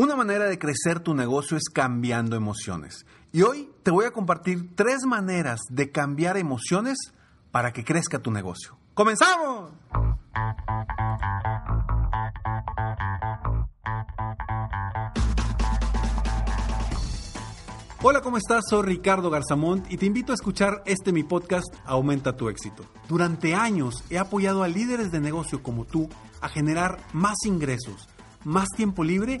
Una manera de crecer tu negocio es cambiando emociones. Y hoy te voy a compartir tres maneras de cambiar emociones para que crezca tu negocio. ¡Comenzamos! Hola, ¿cómo estás? Soy Ricardo Garzamont y te invito a escuchar este mi podcast Aumenta tu éxito. Durante años he apoyado a líderes de negocio como tú a generar más ingresos, más tiempo libre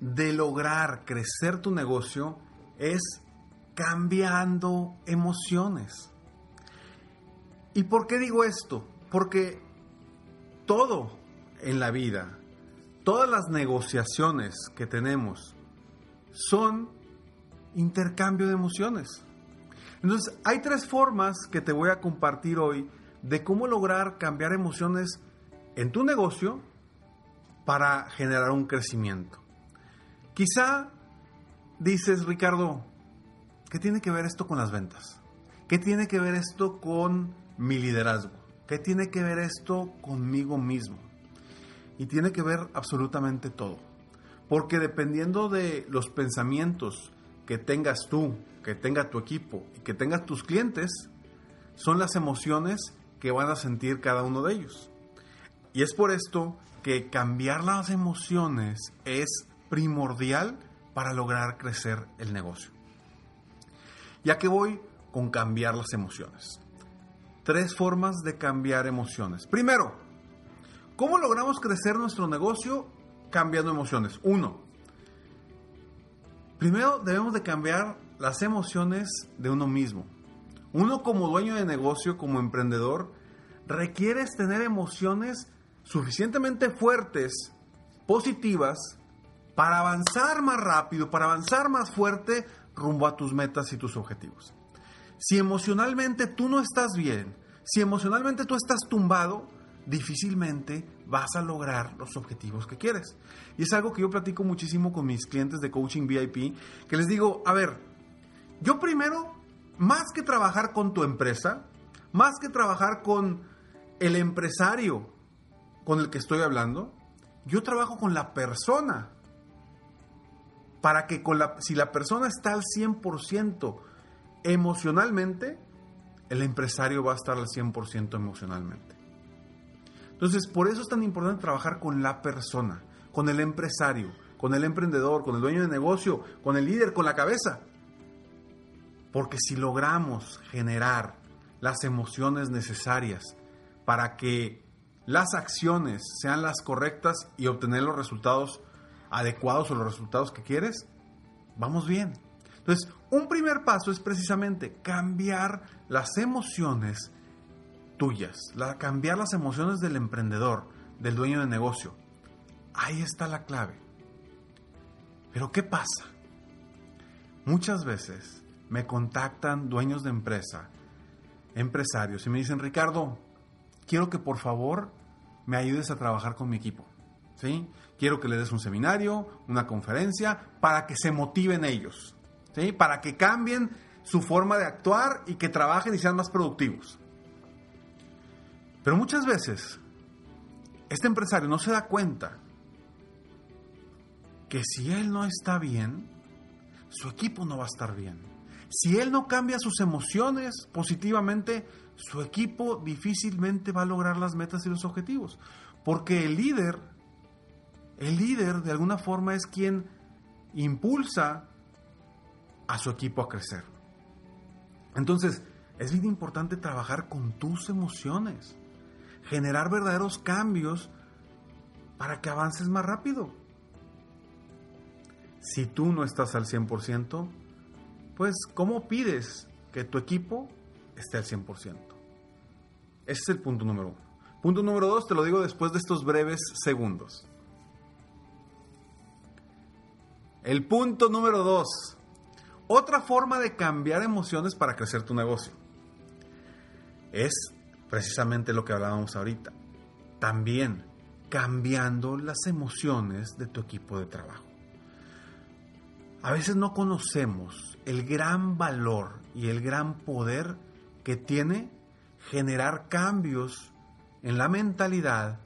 de lograr crecer tu negocio es cambiando emociones. ¿Y por qué digo esto? Porque todo en la vida, todas las negociaciones que tenemos son intercambio de emociones. Entonces, hay tres formas que te voy a compartir hoy de cómo lograr cambiar emociones en tu negocio para generar un crecimiento. Quizá dices, Ricardo, ¿qué tiene que ver esto con las ventas? ¿Qué tiene que ver esto con mi liderazgo? ¿Qué tiene que ver esto conmigo mismo? Y tiene que ver absolutamente todo. Porque dependiendo de los pensamientos que tengas tú, que tenga tu equipo y que tengas tus clientes, son las emociones que van a sentir cada uno de ellos. Y es por esto que cambiar las emociones es primordial para lograr crecer el negocio. Ya que voy con cambiar las emociones. Tres formas de cambiar emociones. Primero, ¿cómo logramos crecer nuestro negocio cambiando emociones? Uno, primero debemos de cambiar las emociones de uno mismo. Uno como dueño de negocio, como emprendedor, requieres tener emociones suficientemente fuertes, positivas, para avanzar más rápido, para avanzar más fuerte rumbo a tus metas y tus objetivos. Si emocionalmente tú no estás bien, si emocionalmente tú estás tumbado, difícilmente vas a lograr los objetivos que quieres. Y es algo que yo platico muchísimo con mis clientes de coaching VIP, que les digo, a ver, yo primero, más que trabajar con tu empresa, más que trabajar con el empresario con el que estoy hablando, yo trabajo con la persona. Para que con la, si la persona está al 100% emocionalmente, el empresario va a estar al 100% emocionalmente. Entonces, por eso es tan importante trabajar con la persona, con el empresario, con el emprendedor, con el dueño de negocio, con el líder, con la cabeza. Porque si logramos generar las emociones necesarias para que las acciones sean las correctas y obtener los resultados adecuados o los resultados que quieres, vamos bien. Entonces, un primer paso es precisamente cambiar las emociones tuyas, cambiar las emociones del emprendedor, del dueño de negocio. Ahí está la clave. Pero ¿qué pasa? Muchas veces me contactan dueños de empresa, empresarios, y me dicen, Ricardo, quiero que por favor me ayudes a trabajar con mi equipo. Quiero que le des un seminario, una conferencia, para que se motiven ellos, ¿sí? para que cambien su forma de actuar y que trabajen y sean más productivos. Pero muchas veces este empresario no se da cuenta que si él no está bien, su equipo no va a estar bien. Si él no cambia sus emociones positivamente, su equipo difícilmente va a lograr las metas y los objetivos. Porque el líder, el líder de alguna forma es quien impulsa a su equipo a crecer. Entonces, es bien importante trabajar con tus emociones, generar verdaderos cambios para que avances más rápido. Si tú no estás al 100%, pues ¿cómo pides que tu equipo esté al 100%? Ese es el punto número uno. Punto número dos, te lo digo después de estos breves segundos. El punto número dos, Otra forma de cambiar emociones para crecer tu negocio es precisamente lo que hablábamos ahorita. También cambiando las emociones de tu equipo de trabajo. A veces no conocemos el gran valor y el gran poder que tiene generar cambios en la mentalidad,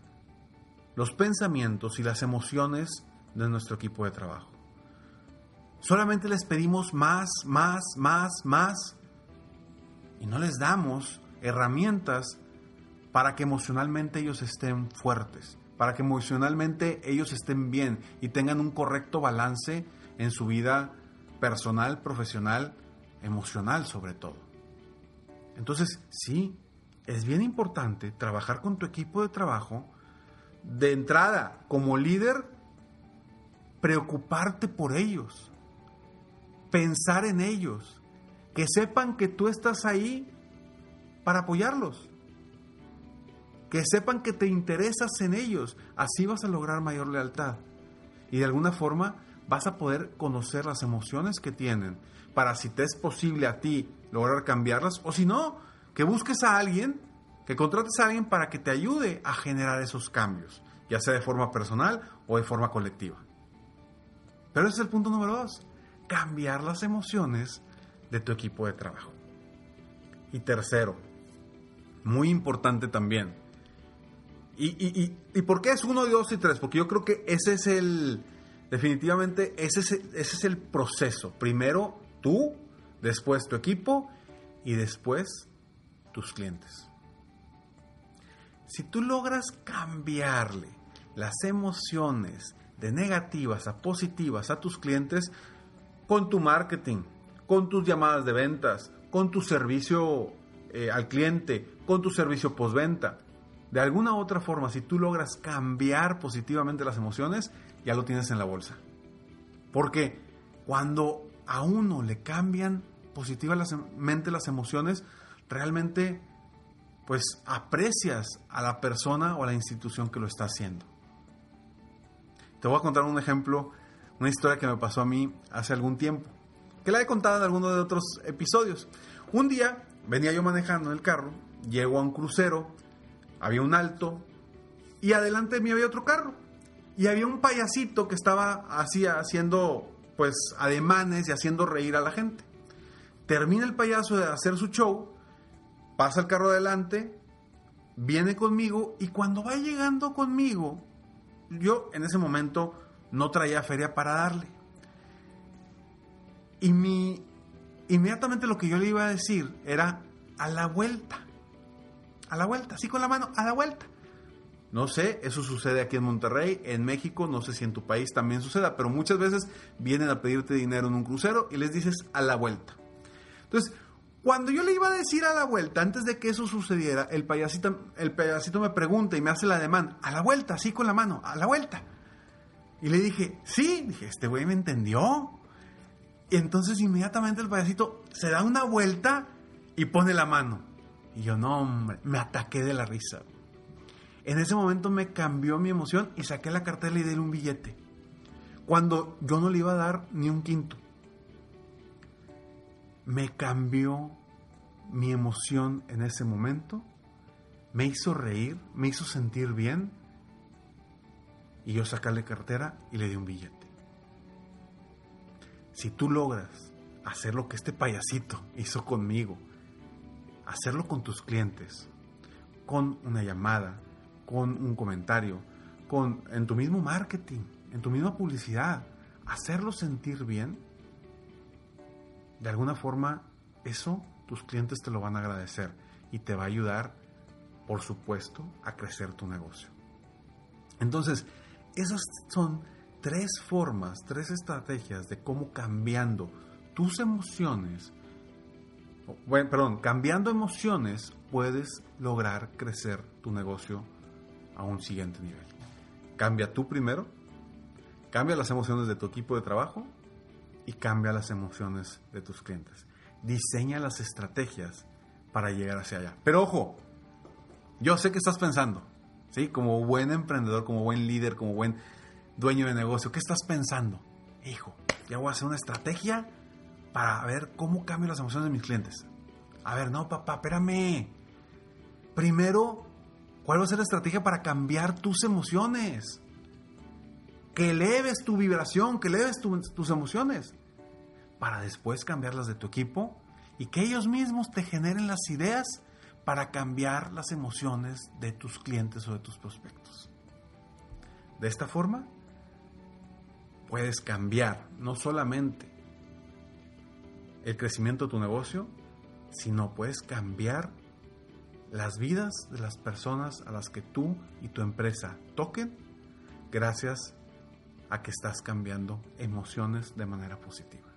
los pensamientos y las emociones de nuestro equipo de trabajo. Solamente les pedimos más, más, más, más y no les damos herramientas para que emocionalmente ellos estén fuertes, para que emocionalmente ellos estén bien y tengan un correcto balance en su vida personal, profesional, emocional sobre todo. Entonces, sí, es bien importante trabajar con tu equipo de trabajo. De entrada, como líder, preocuparte por ellos, pensar en ellos, que sepan que tú estás ahí para apoyarlos, que sepan que te interesas en ellos, así vas a lograr mayor lealtad y de alguna forma vas a poder conocer las emociones que tienen para si te es posible a ti lograr cambiarlas o si no, que busques a alguien, que contrates a alguien para que te ayude a generar esos cambios, ya sea de forma personal o de forma colectiva. Pero ese es el punto número dos, cambiar las emociones de tu equipo de trabajo. Y tercero, muy importante también. ¿Y, y, por qué es uno, dos y tres? Porque yo creo que ese es el, definitivamente, ese es, ese es el proceso. Primero tú, después tu equipo y después tus clientes. Si tú logras cambiarle las emociones de negativas a positivas a tus clientes con tu marketing, con tus llamadas de ventas, con tu servicio eh, al cliente, con tu servicio postventa. De alguna u otra forma, si tú logras cambiar positivamente las emociones, ya lo tienes en la bolsa. Porque cuando a uno le cambian positivamente las emociones, realmente pues aprecias a la persona o a la institución que lo está haciendo. Te voy a contar un ejemplo, una historia que me pasó a mí hace algún tiempo, que la he contado en alguno de otros episodios. Un día venía yo manejando el carro, llego a un crucero, había un alto y adelante de mí había otro carro. Y había un payasito que estaba así haciendo pues ademanes y haciendo reír a la gente. Termina el payaso de hacer su show, pasa el carro adelante, viene conmigo y cuando va llegando conmigo, yo en ese momento no traía feria para darle. Y mi inmediatamente lo que yo le iba a decir era a la vuelta. A la vuelta, así con la mano, a la vuelta. No sé, eso sucede aquí en Monterrey, en México, no sé si en tu país también suceda, pero muchas veces vienen a pedirte dinero en un crucero y les dices a la vuelta. Entonces, cuando yo le iba a decir a la vuelta, antes de que eso sucediera, el payasito, el payasito me pregunta y me hace la demanda, a la vuelta, así con la mano, a la vuelta. Y le dije, sí, dije, este güey me entendió. Y entonces inmediatamente el payasito se da una vuelta y pone la mano. Y yo, no, hombre, me ataqué de la risa. En ese momento me cambió mi emoción y saqué la cartera y le di un billete. Cuando yo no le iba a dar ni un quinto. Me cambió mi emoción en ese momento. Me hizo reír, me hizo sentir bien. Y yo la cartera y le di un billete. Si tú logras hacer lo que este payasito hizo conmigo, hacerlo con tus clientes, con una llamada, con un comentario, con en tu mismo marketing, en tu misma publicidad, hacerlo sentir bien, de alguna forma eso tus clientes te lo van a agradecer y te va a ayudar, por supuesto, a crecer tu negocio. Entonces, esas son tres formas, tres estrategias de cómo cambiando tus emociones, bueno, perdón, cambiando emociones puedes lograr crecer tu negocio a un siguiente nivel. Cambia tú primero, cambia las emociones de tu equipo de trabajo y cambia las emociones de tus clientes. Diseña las estrategias para llegar hacia allá. Pero ojo, yo sé que estás pensando, ¿sí? Como buen emprendedor, como buen líder, como buen dueño de negocio, ¿qué estás pensando? Hijo, ya voy a hacer una estrategia para ver cómo cambio las emociones de mis clientes. A ver, no, papá, espérame. Primero, ¿cuál va a ser la estrategia para cambiar tus emociones? Que eleves tu vibración, que eleves tus emociones, para después cambiarlas de tu equipo y que ellos mismos te generen las ideas para cambiar las emociones de tus clientes o de tus prospectos. De esta forma, puedes cambiar no solamente el crecimiento de tu negocio, sino puedes cambiar las vidas de las personas a las que tú y tu empresa toquen gracias a que estás cambiando emociones de manera positiva.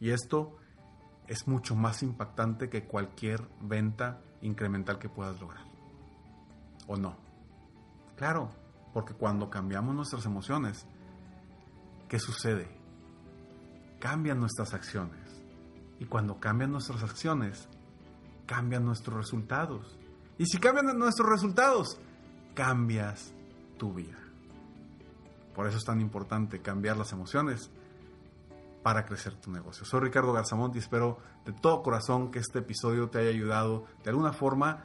Y esto es mucho más impactante que cualquier venta incremental que puedas lograr. ¿O no? Claro, porque cuando cambiamos nuestras emociones, ¿qué sucede? Cambian nuestras acciones. Y cuando cambian nuestras acciones, cambian nuestros resultados. Y si cambian nuestros resultados, cambias tu vida. Por eso es tan importante cambiar las emociones para crecer tu negocio. Soy Ricardo Garzamont y espero de todo corazón que este episodio te haya ayudado de alguna forma,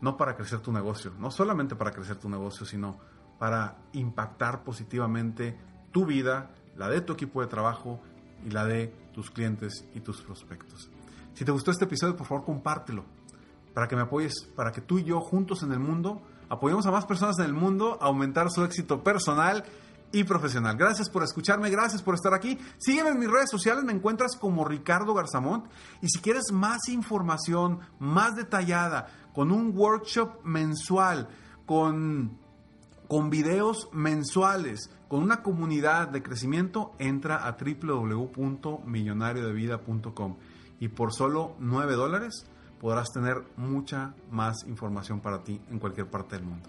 no para crecer tu negocio, no solamente para crecer tu negocio, sino para impactar positivamente tu vida, la de tu equipo de trabajo y la de tus clientes y tus prospectos. Si te gustó este episodio, por favor, compártelo para que me apoyes, para que tú y yo juntos en el mundo apoyemos a más personas en el mundo a aumentar su éxito personal y profesional. Gracias por escucharme, gracias por estar aquí. Sígueme en mis redes sociales, me encuentras como Ricardo Garzamont. Y si quieres más información, más detallada, con un workshop mensual, con, con videos mensuales, con una comunidad de crecimiento, entra a www.millonariodevida.com. Y por solo 9 dólares podrás tener mucha más información para ti en cualquier parte del mundo.